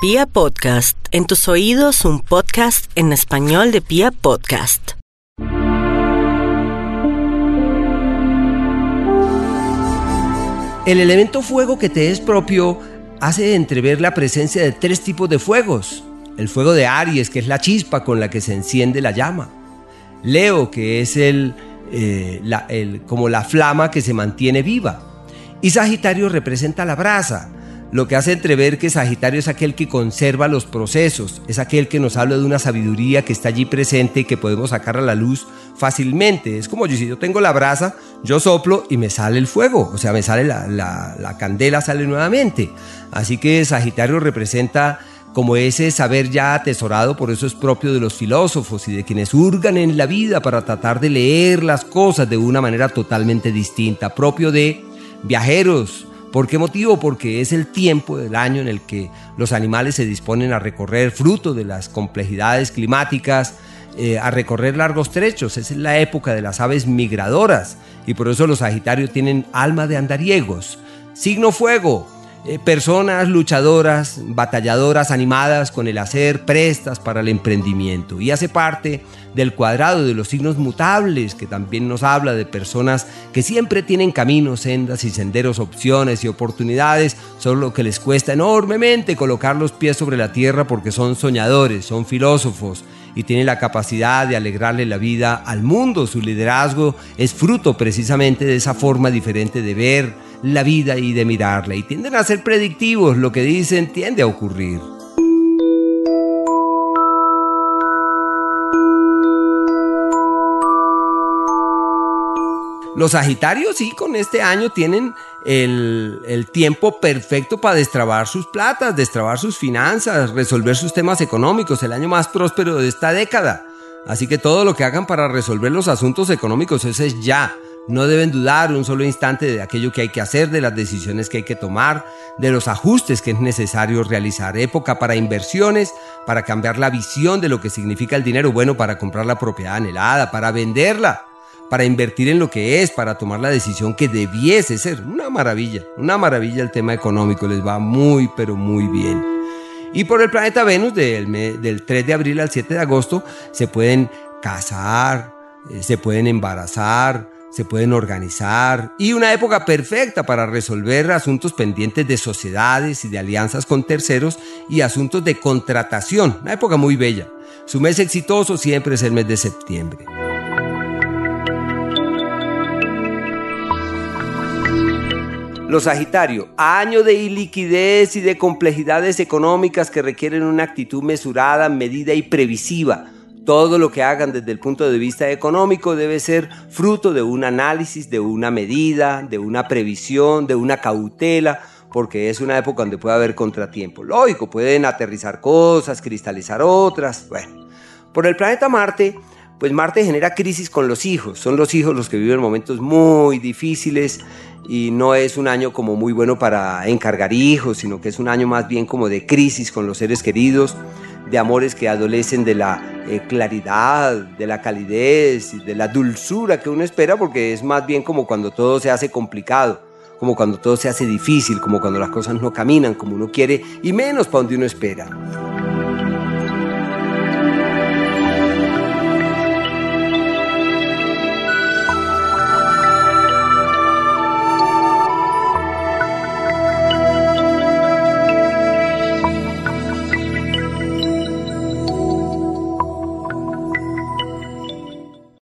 Pia Podcast, en tus oídos un podcast en español de Pia Podcast. El elemento fuego que te es propio hace entrever la presencia de tres tipos de fuegos. El fuego de Aries, que es la chispa con la que se enciende la llama. Leo, que es el, eh, el, como la flama que se mantiene viva. Y Sagitario representa la brasa, lo que hace entrever que Sagitario es aquel que conserva los procesos, es aquel que nos habla de una sabiduría que está allí presente y que podemos sacar a la luz fácilmente. Es como yo, si yo tengo la brasa, yo soplo y me sale el fuego, o sea, me sale la, la candela, sale nuevamente. Así que Sagitario representa como ese saber ya atesorado, por eso es propio de los filósofos y de quienes hurgan en la vida para tratar de leer las cosas de una manera totalmente distinta, propio de viajeros, ¿Por qué motivo? Porque es el tiempo del año en el que los animales se disponen a recorrer fruto de las complejidades climáticas, eh, a recorrer largos trechos. Es la época de las aves migradoras y por eso los Sagitarios tienen alma de andariegos. Signo fuego, eh, personas luchadoras, batalladoras, animadas con el hacer, prestas para el emprendimiento. Y hace parte del cuadrado de los signos mutables, que también nos habla de personas que siempre tienen caminos, sendas y senderos, opciones y oportunidades, solo que les cuesta enormemente colocar los pies sobre la tierra porque son soñadores, son filósofos y tienen la capacidad de alegrarle la vida al mundo. Su liderazgo es fruto precisamente de esa forma diferente de ver, la vida y de mirarla y tienden a ser predictivos, lo que dicen tiende a ocurrir. Los Sagitarios sí, con este año tienen el, el, tiempo perfecto para destrabar sus platas, destrabar sus finanzas, resolver sus temas económicos, el año más próspero de esta década. Así que todo lo que hagan para resolver los asuntos económicos, ese es ya. No deben dudar un solo instante de aquello que hay que hacer, de las decisiones que hay que tomar, de los ajustes que es necesario realizar. Época para inversiones, para cambiar la visión de lo que significa el dinero bueno, para comprar la propiedad anhelada, para venderla, para invertir en lo que es, para tomar la decisión que debiese ser. Una maravilla, una maravilla el tema económico, les va muy, pero muy bien. Y por el planeta Venus, del, del 3 de abril al 7 de agosto, se pueden casar, eh, se pueden embarazar, se pueden organizar y una época perfecta para resolver asuntos pendientes de sociedades y de alianzas con terceros y asuntos de contratación. Una época muy bella. Su mes exitoso siempre es el mes de septiembre. Los Sagitario, año de iliquidez y de complejidades económicas que requieren una actitud mesurada, medida y previsiva todo lo que hagan desde el punto de vista económico debe ser fruto de un análisis, de una medida, de una previsión, de una cautela, porque es una época donde puede haber contratiempo. Lógico, pueden aterrizar cosas, cristalizar otras. Bueno, por el planeta Marte, pues Marte genera crisis con los hijos. Son los hijos los que viven momentos muy difíciles y no es un año como muy bueno para encargar hijos, sino que es un año más bien como de crisis con los seres queridos de amores que adolecen de la eh, claridad, de la calidez, de la dulzura que uno espera, porque es más bien como cuando todo se hace complicado, como cuando todo se hace difícil, como cuando las cosas no caminan como uno quiere y menos para donde uno espera.